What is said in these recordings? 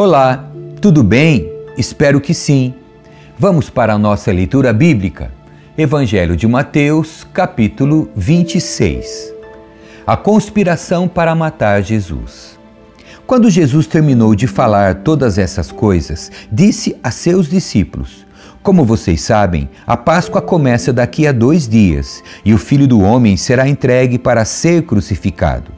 Olá, tudo bem? Espero que sim. Vamos para a nossa leitura bíblica. Evangelho de Mateus, capítulo 26. A conspiração para matar Jesus. Quando Jesus terminou de falar todas essas coisas, disse a seus discípulos: Como vocês sabem, a Páscoa começa daqui a dois dias e o filho do homem será entregue para ser crucificado.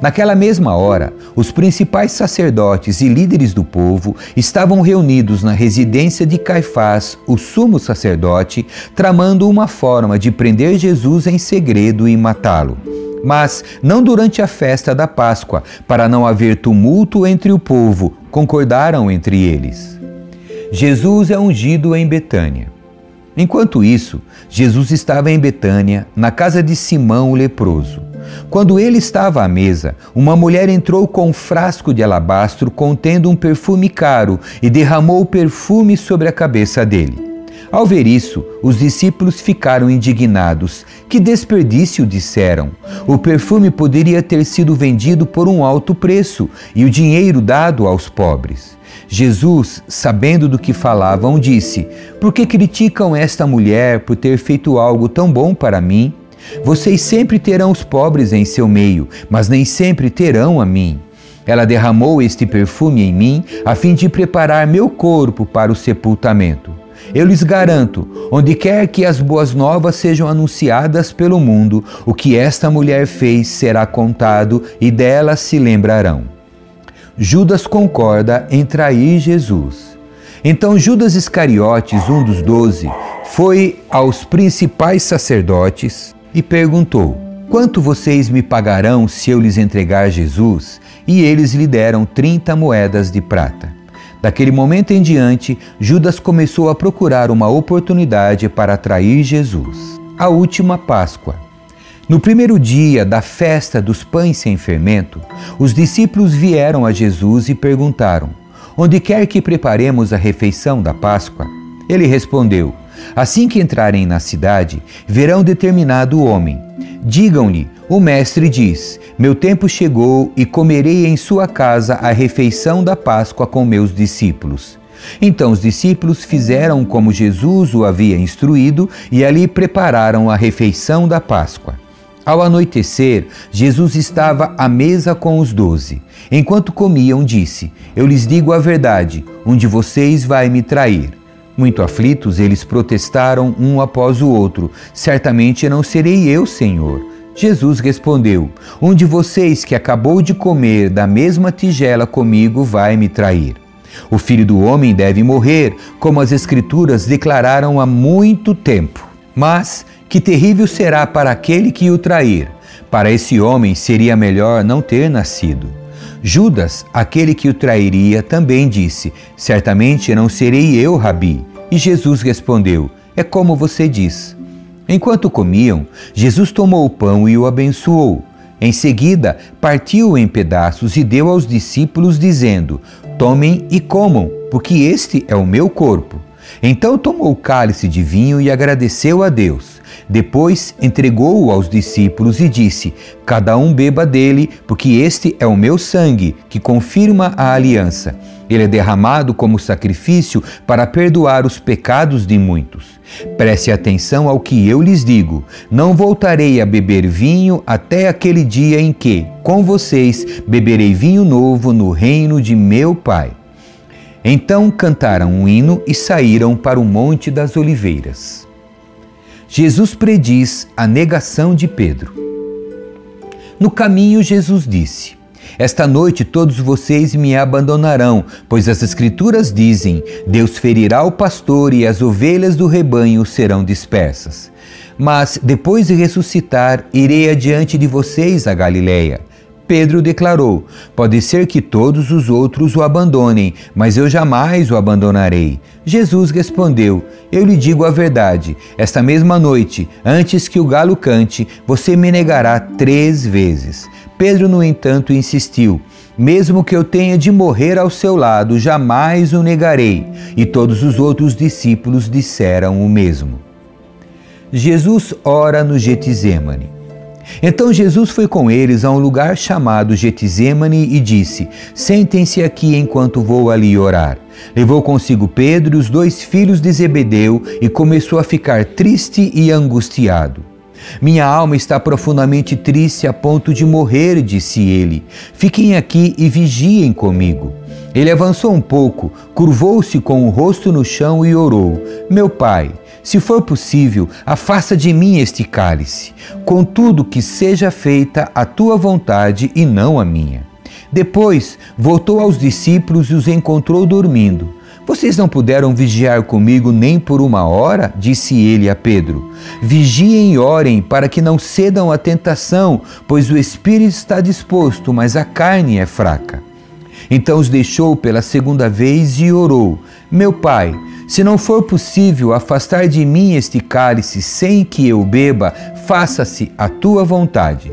Naquela mesma hora, os principais sacerdotes e líderes do povo estavam reunidos na residência de Caifás, o sumo sacerdote, tramando uma forma de prender Jesus em segredo e matá-lo. Mas não durante a festa da Páscoa, para não haver tumulto entre o povo, concordaram entre eles. Jesus é ungido em Betânia. Enquanto isso, Jesus estava em Betânia, na casa de Simão o leproso. Quando ele estava à mesa, uma mulher entrou com um frasco de alabastro contendo um perfume caro e derramou o perfume sobre a cabeça dele. Ao ver isso, os discípulos ficaram indignados. Que desperdício, disseram. O perfume poderia ter sido vendido por um alto preço e o dinheiro dado aos pobres. Jesus, sabendo do que falavam, disse: Por que criticam esta mulher por ter feito algo tão bom para mim? Vocês sempre terão os pobres em seu meio, mas nem sempre terão a mim. Ela derramou este perfume em mim a fim de preparar meu corpo para o sepultamento. Eu lhes garanto, onde quer que as boas novas sejam anunciadas pelo mundo, o que esta mulher fez será contado e dela se lembrarão. Judas concorda em trair Jesus. Então Judas Iscariotes, um dos doze, foi aos principais sacerdotes e perguntou: Quanto vocês me pagarão se eu lhes entregar Jesus? E eles lhe deram trinta moedas de prata. Daquele momento em diante, Judas começou a procurar uma oportunidade para atrair Jesus. A última Páscoa. No primeiro dia da festa dos pães sem fermento, os discípulos vieram a Jesus e perguntaram: Onde quer que preparemos a refeição da Páscoa? Ele respondeu: Assim que entrarem na cidade, verão determinado homem. Digam-lhe: O mestre diz: Meu tempo chegou e comerei em sua casa a refeição da Páscoa com meus discípulos. Então os discípulos fizeram como Jesus o havia instruído e ali prepararam a refeição da Páscoa. Ao anoitecer, Jesus estava à mesa com os doze. Enquanto comiam, disse: Eu lhes digo a verdade: um de vocês vai me trair. Muito aflitos, eles protestaram um após o outro: Certamente não serei eu, Senhor. Jesus respondeu: Um de vocês que acabou de comer da mesma tigela comigo vai me trair. O filho do homem deve morrer, como as Escrituras declararam há muito tempo. Mas que terrível será para aquele que o trair! Para esse homem seria melhor não ter nascido. Judas, aquele que o trairia, também disse: Certamente não serei eu, Rabi. E Jesus respondeu: É como você diz. Enquanto comiam, Jesus tomou o pão e o abençoou. Em seguida, partiu em pedaços e deu aos discípulos, dizendo: Tomem e comam, porque este é o meu corpo. Então tomou o cálice de vinho e agradeceu a Deus. Depois entregou-o aos discípulos e disse: Cada um beba dele, porque este é o meu sangue, que confirma a aliança. Ele é derramado como sacrifício para perdoar os pecados de muitos. Preste atenção ao que eu lhes digo: não voltarei a beber vinho até aquele dia em que, com vocês, beberei vinho novo no reino de meu Pai. Então cantaram um hino e saíram para o Monte das Oliveiras. Jesus prediz a negação de Pedro. No caminho, Jesus disse: Esta noite todos vocês me abandonarão, pois as Escrituras dizem: Deus ferirá o pastor e as ovelhas do rebanho serão dispersas. Mas depois de ressuscitar, irei adiante de vocês a Galiléia. Pedro declarou: Pode ser que todos os outros o abandonem, mas eu jamais o abandonarei. Jesus respondeu: Eu lhe digo a verdade. Esta mesma noite, antes que o galo cante, você me negará três vezes. Pedro, no entanto, insistiu: Mesmo que eu tenha de morrer ao seu lado, jamais o negarei. E todos os outros discípulos disseram o mesmo. Jesus ora no Getsemane. Então Jesus foi com eles a um lugar chamado Getsemane e disse: Sentem-se aqui enquanto vou ali orar. Levou consigo Pedro e os dois filhos de Zebedeu e começou a ficar triste e angustiado. Minha alma está profundamente triste a ponto de morrer, disse ele. Fiquem aqui e vigiem comigo. Ele avançou um pouco, curvou-se com o rosto no chão e orou: Meu pai, se for possível, afasta de mim este cálice. Contudo, que seja feita a tua vontade e não a minha. Depois voltou aos discípulos e os encontrou dormindo. Vocês não puderam vigiar comigo nem por uma hora? disse ele a Pedro. Vigiem e orem para que não cedam à tentação, pois o espírito está disposto, mas a carne é fraca. Então os deixou pela segunda vez e orou: Meu pai, se não for possível afastar de mim este cálice sem que eu beba, faça-se a tua vontade.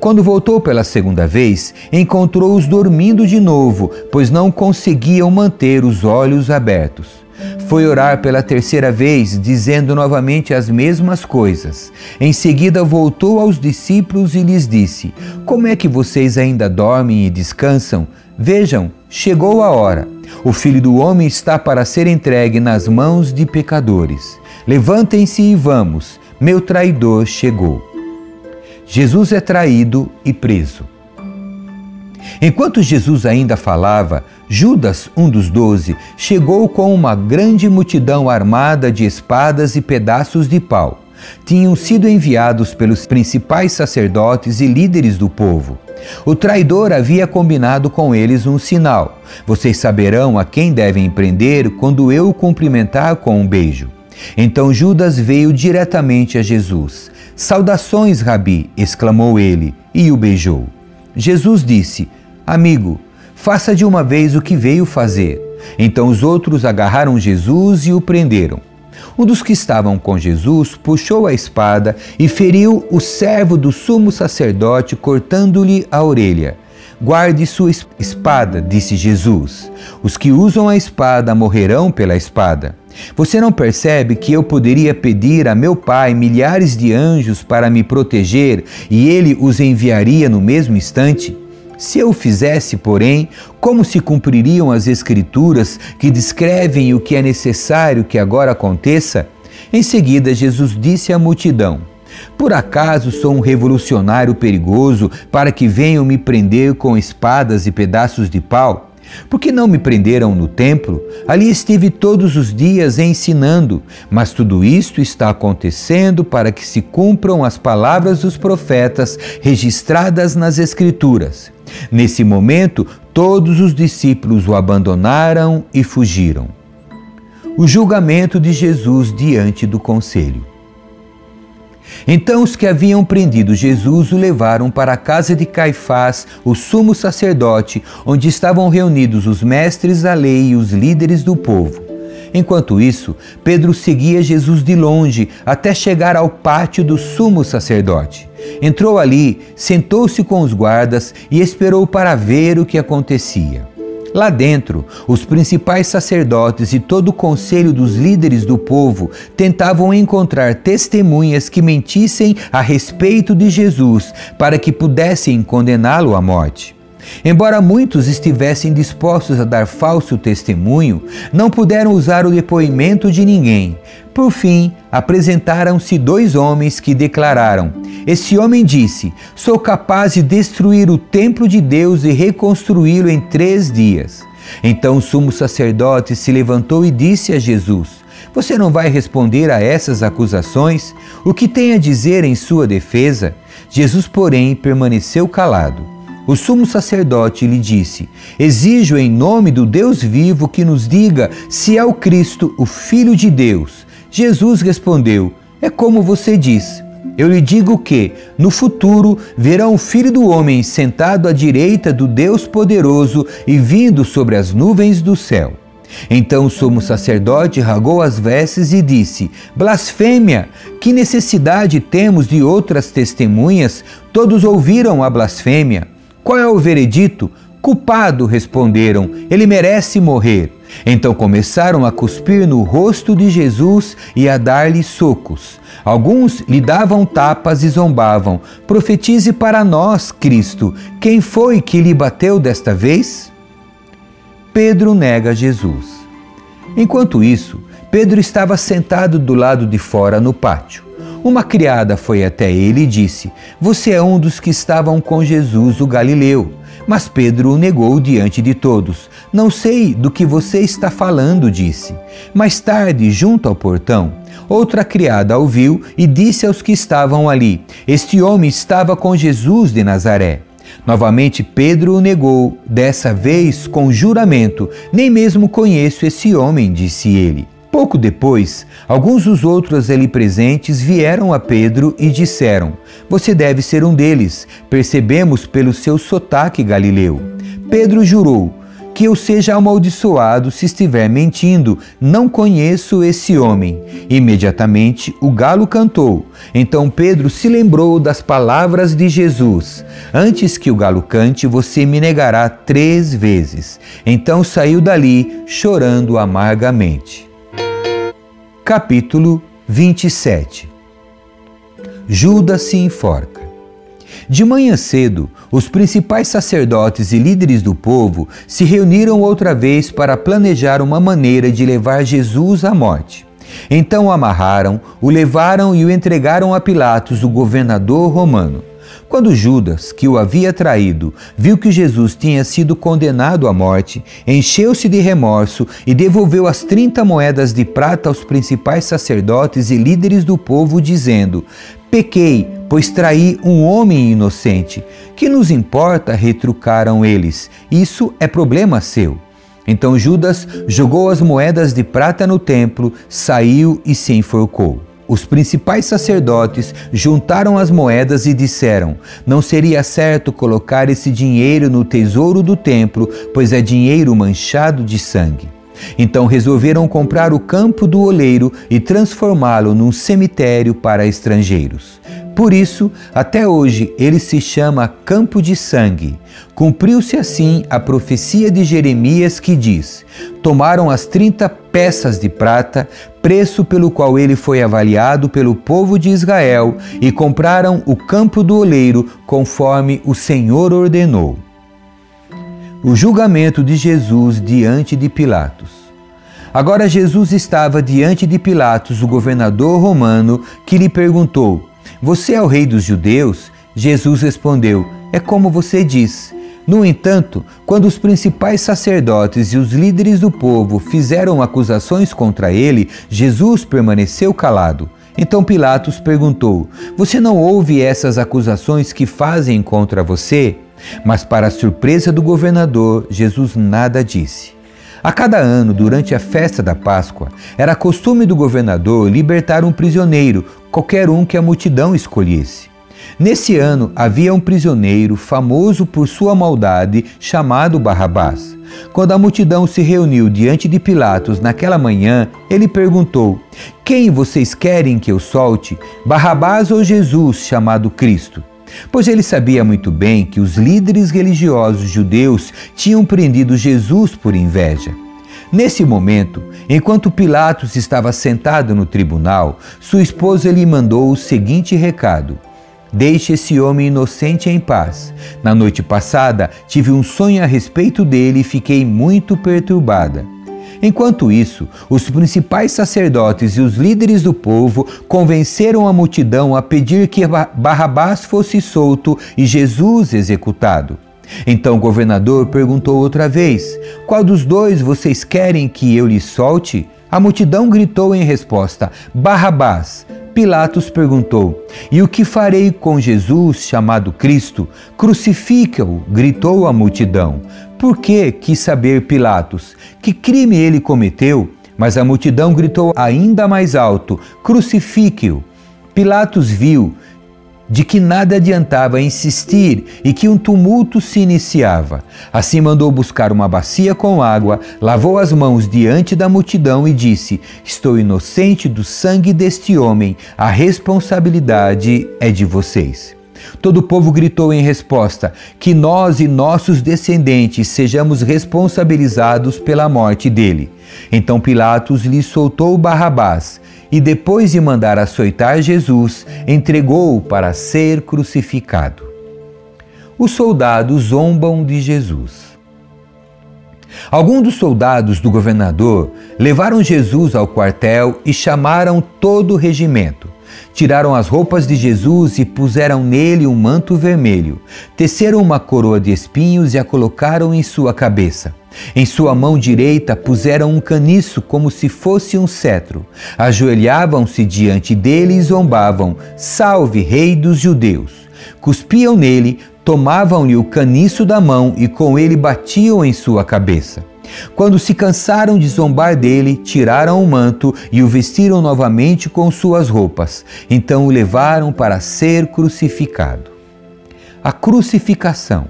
Quando voltou pela segunda vez, encontrou-os dormindo de novo, pois não conseguiam manter os olhos abertos. Foi orar pela terceira vez, dizendo novamente as mesmas coisas. Em seguida, voltou aos discípulos e lhes disse: Como é que vocês ainda dormem e descansam? Vejam, chegou a hora. O filho do homem está para ser entregue nas mãos de pecadores. Levantem-se e vamos, meu traidor chegou. Jesus é traído e preso. Enquanto Jesus ainda falava, Judas, um dos doze, chegou com uma grande multidão armada de espadas e pedaços de pau. Tinham sido enviados pelos principais sacerdotes e líderes do povo. O traidor havia combinado com eles um sinal: Vocês saberão a quem devem prender quando eu o cumprimentar com um beijo. Então Judas veio diretamente a Jesus. Saudações, Rabi! exclamou ele e o beijou. Jesus disse: Amigo, faça de uma vez o que veio fazer. Então os outros agarraram Jesus e o prenderam. Um dos que estavam com Jesus puxou a espada e feriu o servo do sumo sacerdote, cortando-lhe a orelha. Guarde sua espada, disse Jesus. Os que usam a espada morrerão pela espada. Você não percebe que eu poderia pedir a meu Pai milhares de anjos para me proteger e ele os enviaria no mesmo instante? Se eu fizesse, porém, como se cumpririam as Escrituras que descrevem o que é necessário que agora aconteça? Em seguida, Jesus disse à multidão: Por acaso sou um revolucionário perigoso para que venham me prender com espadas e pedaços de pau? Por que não me prenderam no templo? Ali estive todos os dias ensinando, mas tudo isto está acontecendo para que se cumpram as palavras dos profetas registradas nas Escrituras. Nesse momento, todos os discípulos o abandonaram e fugiram. O julgamento de Jesus diante do conselho. Então os que haviam prendido Jesus o levaram para a casa de Caifás, o sumo sacerdote, onde estavam reunidos os mestres da lei e os líderes do povo. Enquanto isso, Pedro seguia Jesus de longe até chegar ao pátio do sumo sacerdote. Entrou ali, sentou-se com os guardas e esperou para ver o que acontecia. Lá dentro, os principais sacerdotes e todo o conselho dos líderes do povo tentavam encontrar testemunhas que mentissem a respeito de Jesus para que pudessem condená-lo à morte. Embora muitos estivessem dispostos a dar falso testemunho, não puderam usar o depoimento de ninguém. Por fim, apresentaram-se dois homens que declararam: Esse homem disse: Sou capaz de destruir o templo de Deus e reconstruí-lo em três dias. Então o sumo sacerdote se levantou e disse a Jesus: Você não vai responder a essas acusações? O que tem a dizer em sua defesa? Jesus, porém, permaneceu calado. O sumo sacerdote lhe disse: Exijo em nome do Deus vivo que nos diga se é o Cristo, o Filho de Deus. Jesus respondeu: É como você diz. Eu lhe digo que, no futuro, verão o Filho do Homem sentado à direita do Deus Poderoso e vindo sobre as nuvens do céu. Então o sumo sacerdote rasgou as vestes e disse: Blasfêmia! Que necessidade temos de outras testemunhas? Todos ouviram a blasfêmia. Qual é o veredito? Culpado, responderam, ele merece morrer. Então começaram a cuspir no rosto de Jesus e a dar-lhe socos. Alguns lhe davam tapas e zombavam: Profetize para nós, Cristo, quem foi que lhe bateu desta vez? Pedro nega Jesus. Enquanto isso, Pedro estava sentado do lado de fora no pátio. Uma criada foi até ele e disse: Você é um dos que estavam com Jesus, o Galileu. Mas Pedro o negou diante de todos. Não sei do que você está falando, disse. Mais tarde, junto ao portão, outra criada ouviu e disse aos que estavam ali: Este homem estava com Jesus de Nazaré. Novamente Pedro o negou, dessa vez com juramento: Nem mesmo conheço esse homem, disse ele. Pouco depois, alguns dos outros ali presentes vieram a Pedro e disseram: Você deve ser um deles, percebemos pelo seu sotaque galileu. Pedro jurou: Que eu seja amaldiçoado se estiver mentindo, não conheço esse homem. Imediatamente o galo cantou. Então Pedro se lembrou das palavras de Jesus: Antes que o galo cante, você me negará três vezes. Então saiu dali, chorando amargamente capítulo 27 Judas se enforca. De manhã cedo, os principais sacerdotes e líderes do povo se reuniram outra vez para planejar uma maneira de levar Jesus à morte. Então o amarraram, o levaram e o entregaram a Pilatos, o governador romano. Quando Judas, que o havia traído, viu que Jesus tinha sido condenado à morte, encheu-se de remorso e devolveu as trinta moedas de prata aos principais sacerdotes e líderes do povo, dizendo: Pequei, pois traí um homem inocente. Que nos importa? retrucaram eles. Isso é problema seu. Então Judas jogou as moedas de prata no templo, saiu e se enforcou. Os principais sacerdotes juntaram as moedas e disseram: Não seria certo colocar esse dinheiro no tesouro do templo, pois é dinheiro manchado de sangue. Então resolveram comprar o campo do oleiro e transformá-lo num cemitério para estrangeiros. Por isso, até hoje, ele se chama Campo de Sangue. Cumpriu-se assim a profecia de Jeremias que diz: Tomaram as trinta peças de prata, preço pelo qual ele foi avaliado pelo povo de Israel, e compraram o campo do oleiro, conforme o Senhor ordenou. O julgamento de Jesus diante de Pilatos. Agora Jesus estava diante de Pilatos, o governador romano, que lhe perguntou: você é o rei dos judeus? Jesus respondeu: É como você diz. No entanto, quando os principais sacerdotes e os líderes do povo fizeram acusações contra ele, Jesus permaneceu calado. Então Pilatos perguntou: Você não ouve essas acusações que fazem contra você? Mas, para a surpresa do governador, Jesus nada disse. A cada ano, durante a festa da Páscoa, era costume do governador libertar um prisioneiro, qualquer um que a multidão escolhesse. Nesse ano havia um prisioneiro famoso por sua maldade, chamado Barrabás. Quando a multidão se reuniu diante de Pilatos naquela manhã, ele perguntou: Quem vocês querem que eu solte, Barrabás ou Jesus, chamado Cristo? Pois ele sabia muito bem que os líderes religiosos judeus tinham prendido Jesus por inveja. Nesse momento, enquanto Pilatos estava sentado no tribunal, sua esposa lhe mandou o seguinte recado: Deixe esse homem inocente em paz. Na noite passada, tive um sonho a respeito dele e fiquei muito perturbada. Enquanto isso, os principais sacerdotes e os líderes do povo convenceram a multidão a pedir que Barrabás fosse solto e Jesus executado. Então o governador perguntou outra vez: Qual dos dois vocês querem que eu lhe solte? A multidão gritou em resposta: Barrabás. Pilatos perguntou: E o que farei com Jesus, chamado Cristo? Crucifica-o, gritou a multidão. Por que quis saber Pilatos? Que crime ele cometeu? Mas a multidão gritou ainda mais alto: Crucifique-o! Pilatos viu de que nada adiantava insistir e que um tumulto se iniciava. Assim mandou buscar uma bacia com água, lavou as mãos diante da multidão e disse: Estou inocente do sangue deste homem, a responsabilidade é de vocês. Todo o povo gritou em resposta: Que nós e nossos descendentes sejamos responsabilizados pela morte dele. Então Pilatos lhe soltou Barrabás e, depois de mandar açoitar Jesus, entregou-o para ser crucificado. Os soldados zombam de Jesus. Alguns dos soldados do governador levaram Jesus ao quartel e chamaram todo o regimento. Tiraram as roupas de Jesus e puseram nele um manto vermelho. Teceram uma coroa de espinhos e a colocaram em sua cabeça. Em sua mão direita puseram um caniço como se fosse um cetro. Ajoelhavam-se diante dele e zombavam: Salve, Rei dos Judeus! Cuspiam nele, tomavam-lhe o caniço da mão e com ele batiam em sua cabeça. Quando se cansaram de zombar dele, tiraram o manto e o vestiram novamente com suas roupas. Então o levaram para ser crucificado. A crucificação.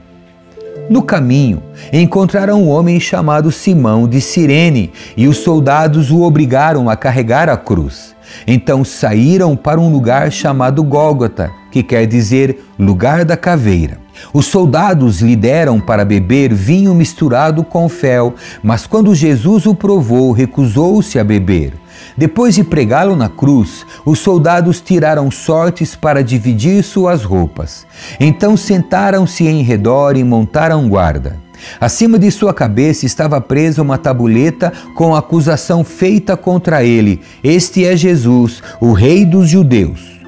No caminho, encontraram um homem chamado Simão de Cirene e os soldados o obrigaram a carregar a cruz. Então saíram para um lugar chamado Gólgota, que quer dizer lugar da caveira. Os soldados lhe deram para beber vinho misturado com fel, mas quando Jesus o provou, recusou-se a beber. Depois de pregá-lo na cruz, os soldados tiraram sortes para dividir suas roupas. Então sentaram-se em redor e montaram guarda. Acima de sua cabeça estava presa uma tabuleta com a acusação feita contra ele: Este é Jesus, o Rei dos Judeus.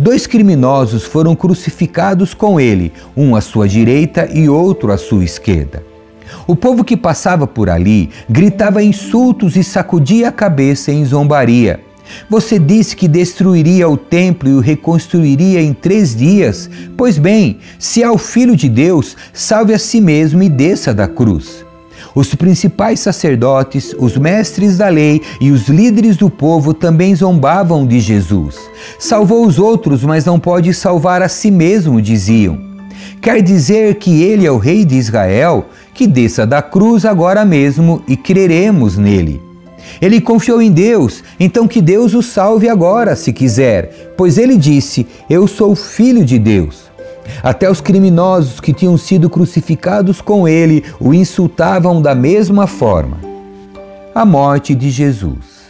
Dois criminosos foram crucificados com ele, um à sua direita e outro à sua esquerda. O povo que passava por ali gritava insultos e sacudia a cabeça em zombaria. Você disse que destruiria o templo e o reconstruiria em três dias. Pois bem, se é o Filho de Deus, salve a si mesmo e desça da cruz. Os principais sacerdotes, os mestres da lei e os líderes do povo também zombavam de Jesus. Salvou os outros, mas não pode salvar a si mesmo, diziam. Quer dizer que ele é o rei de Israel? Que desça da cruz agora mesmo e creremos nele. Ele confiou em Deus, então que Deus o salve agora, se quiser, pois ele disse: Eu sou filho de Deus. Até os criminosos que tinham sido crucificados com ele o insultavam da mesma forma. A morte de Jesus.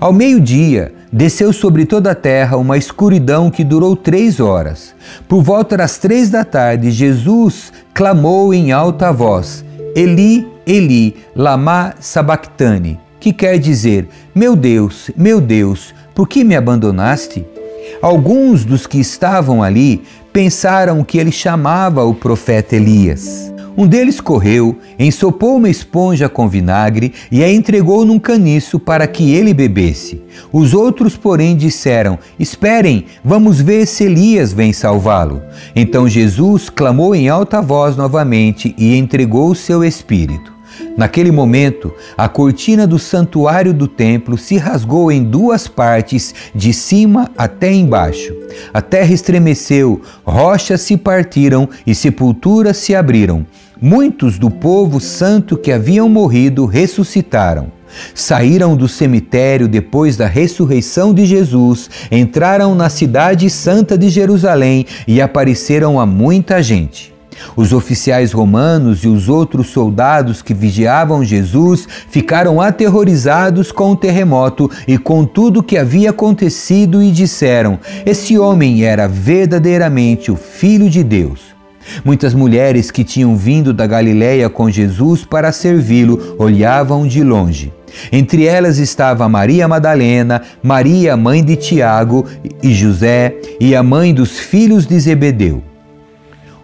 Ao meio-dia, desceu sobre toda a terra uma escuridão que durou três horas. Por volta das três da tarde, Jesus clamou em alta voz: Eli, Eli, lama sabachthani, que quer dizer: Meu Deus, meu Deus, por que me abandonaste? Alguns dos que estavam ali pensaram que ele chamava o profeta Elias. Um deles correu, ensopou uma esponja com vinagre e a entregou num caniço para que ele bebesse. Os outros, porém, disseram: Esperem, vamos ver se Elias vem salvá-lo. Então Jesus clamou em alta voz novamente e entregou o seu espírito. Naquele momento, a cortina do santuário do templo se rasgou em duas partes, de cima até embaixo. A terra estremeceu, rochas se partiram e sepulturas se abriram. Muitos do povo santo que haviam morrido ressuscitaram. Saíram do cemitério depois da ressurreição de Jesus, entraram na cidade santa de Jerusalém e apareceram a muita gente. Os oficiais romanos e os outros soldados que vigiavam Jesus ficaram aterrorizados com o terremoto e com tudo que havia acontecido e disseram: Esse homem era verdadeiramente o Filho de Deus. Muitas mulheres que tinham vindo da Galiléia com Jesus para servi-lo olhavam de longe. Entre elas estava Maria Madalena, Maria, mãe de Tiago e José, e a mãe dos filhos de Zebedeu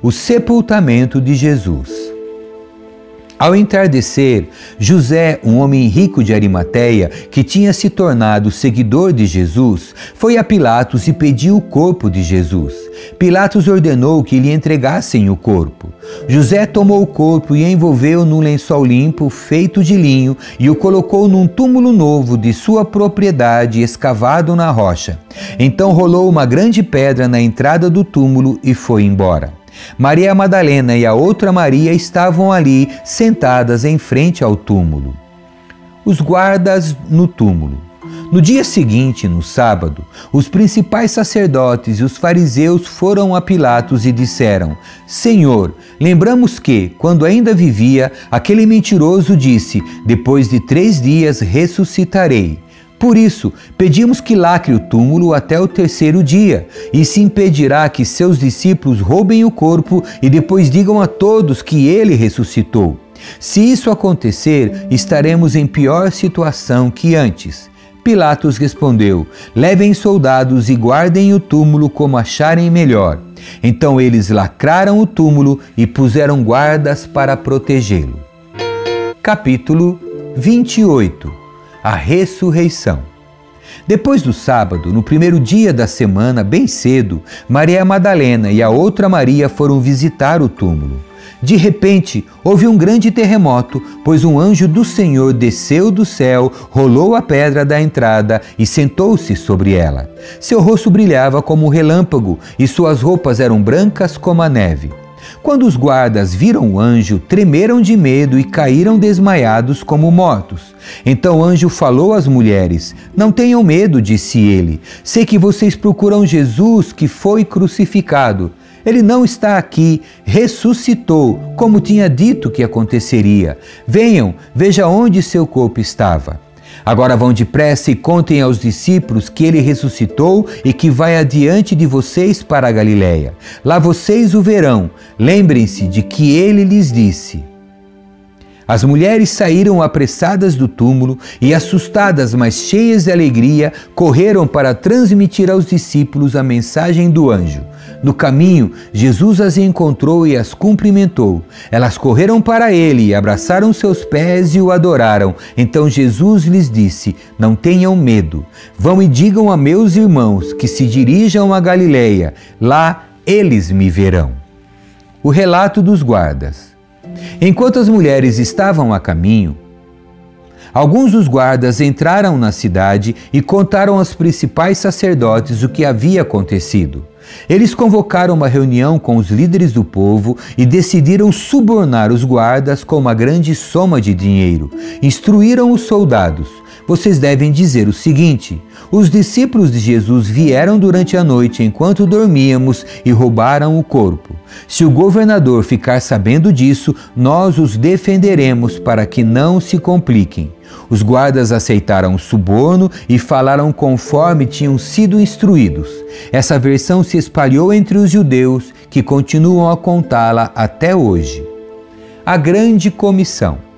o sepultamento de Jesus. Ao entardecer, José, um homem rico de Arimateia, que tinha se tornado seguidor de Jesus, foi a Pilatos e pediu o corpo de Jesus. Pilatos ordenou que lhe entregassem o corpo. José tomou o corpo e envolveu num lençol limpo feito de linho e o colocou num túmulo novo de sua propriedade escavado na rocha. Então rolou uma grande pedra na entrada do túmulo e foi embora. Maria Madalena e a outra Maria estavam ali, sentadas em frente ao túmulo. Os guardas no túmulo. No dia seguinte, no sábado, os principais sacerdotes e os fariseus foram a Pilatos e disseram: Senhor, lembramos que, quando ainda vivia, aquele mentiroso disse: Depois de três dias ressuscitarei. Por isso, pedimos que lacre o túmulo até o terceiro dia, e se impedirá que seus discípulos roubem o corpo e depois digam a todos que ele ressuscitou. Se isso acontecer, estaremos em pior situação que antes. Pilatos respondeu: Levem soldados e guardem o túmulo como acharem melhor. Então eles lacraram o túmulo e puseram guardas para protegê-lo. Capítulo 28 a ressurreição. Depois do sábado, no primeiro dia da semana, bem cedo, Maria Madalena e a outra Maria foram visitar o túmulo. De repente, houve um grande terremoto, pois um anjo do Senhor desceu do céu, rolou a pedra da entrada e sentou-se sobre ela. Seu rosto brilhava como um relâmpago e suas roupas eram brancas como a neve. Quando os guardas viram o anjo, tremeram de medo e caíram desmaiados como mortos. Então o anjo falou às mulheres: Não tenham medo, disse ele. Sei que vocês procuram Jesus que foi crucificado. Ele não está aqui, ressuscitou, como tinha dito que aconteceria. Venham, veja onde seu corpo estava. Agora vão depressa e contem aos discípulos que ele ressuscitou e que vai adiante de vocês para a Galiléia. Lá vocês o verão. Lembrem-se de que ele lhes disse. As mulheres saíram apressadas do túmulo e, assustadas, mas cheias de alegria, correram para transmitir aos discípulos a mensagem do anjo. No caminho, Jesus as encontrou e as cumprimentou. Elas correram para ele abraçaram seus pés e o adoraram. Então Jesus lhes disse: Não tenham medo. Vão e digam a meus irmãos que se dirijam a Galileia. Lá eles me verão. O relato dos guardas. Enquanto as mulheres estavam a caminho, alguns dos guardas entraram na cidade e contaram aos principais sacerdotes o que havia acontecido. Eles convocaram uma reunião com os líderes do povo e decidiram subornar os guardas com uma grande soma de dinheiro. Instruíram os soldados: vocês devem dizer o seguinte: os discípulos de Jesus vieram durante a noite enquanto dormíamos e roubaram o corpo. Se o governador ficar sabendo disso, nós os defenderemos para que não se compliquem. Os guardas aceitaram o suborno e falaram conforme tinham sido instruídos. Essa versão se espalhou entre os judeus, que continuam a contá-la até hoje. A Grande Comissão.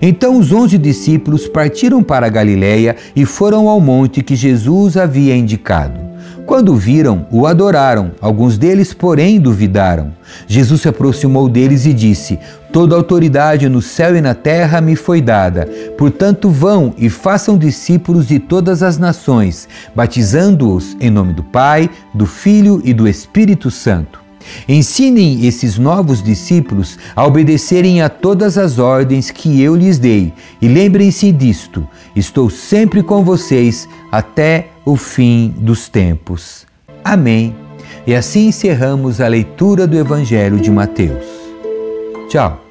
Então os onze discípulos partiram para a Galiléia e foram ao monte que Jesus havia indicado. Quando viram, o adoraram, alguns deles, porém, duvidaram. Jesus se aproximou deles e disse: Toda autoridade no céu e na terra me foi dada. Portanto, vão e façam discípulos de todas as nações, batizando-os em nome do Pai, do Filho e do Espírito Santo Ensinem esses novos discípulos a obedecerem a todas as ordens que eu lhes dei. E lembrem-se disto: estou sempre com vocês até o fim dos tempos. Amém. E assim encerramos a leitura do Evangelho de Mateus. Tchau.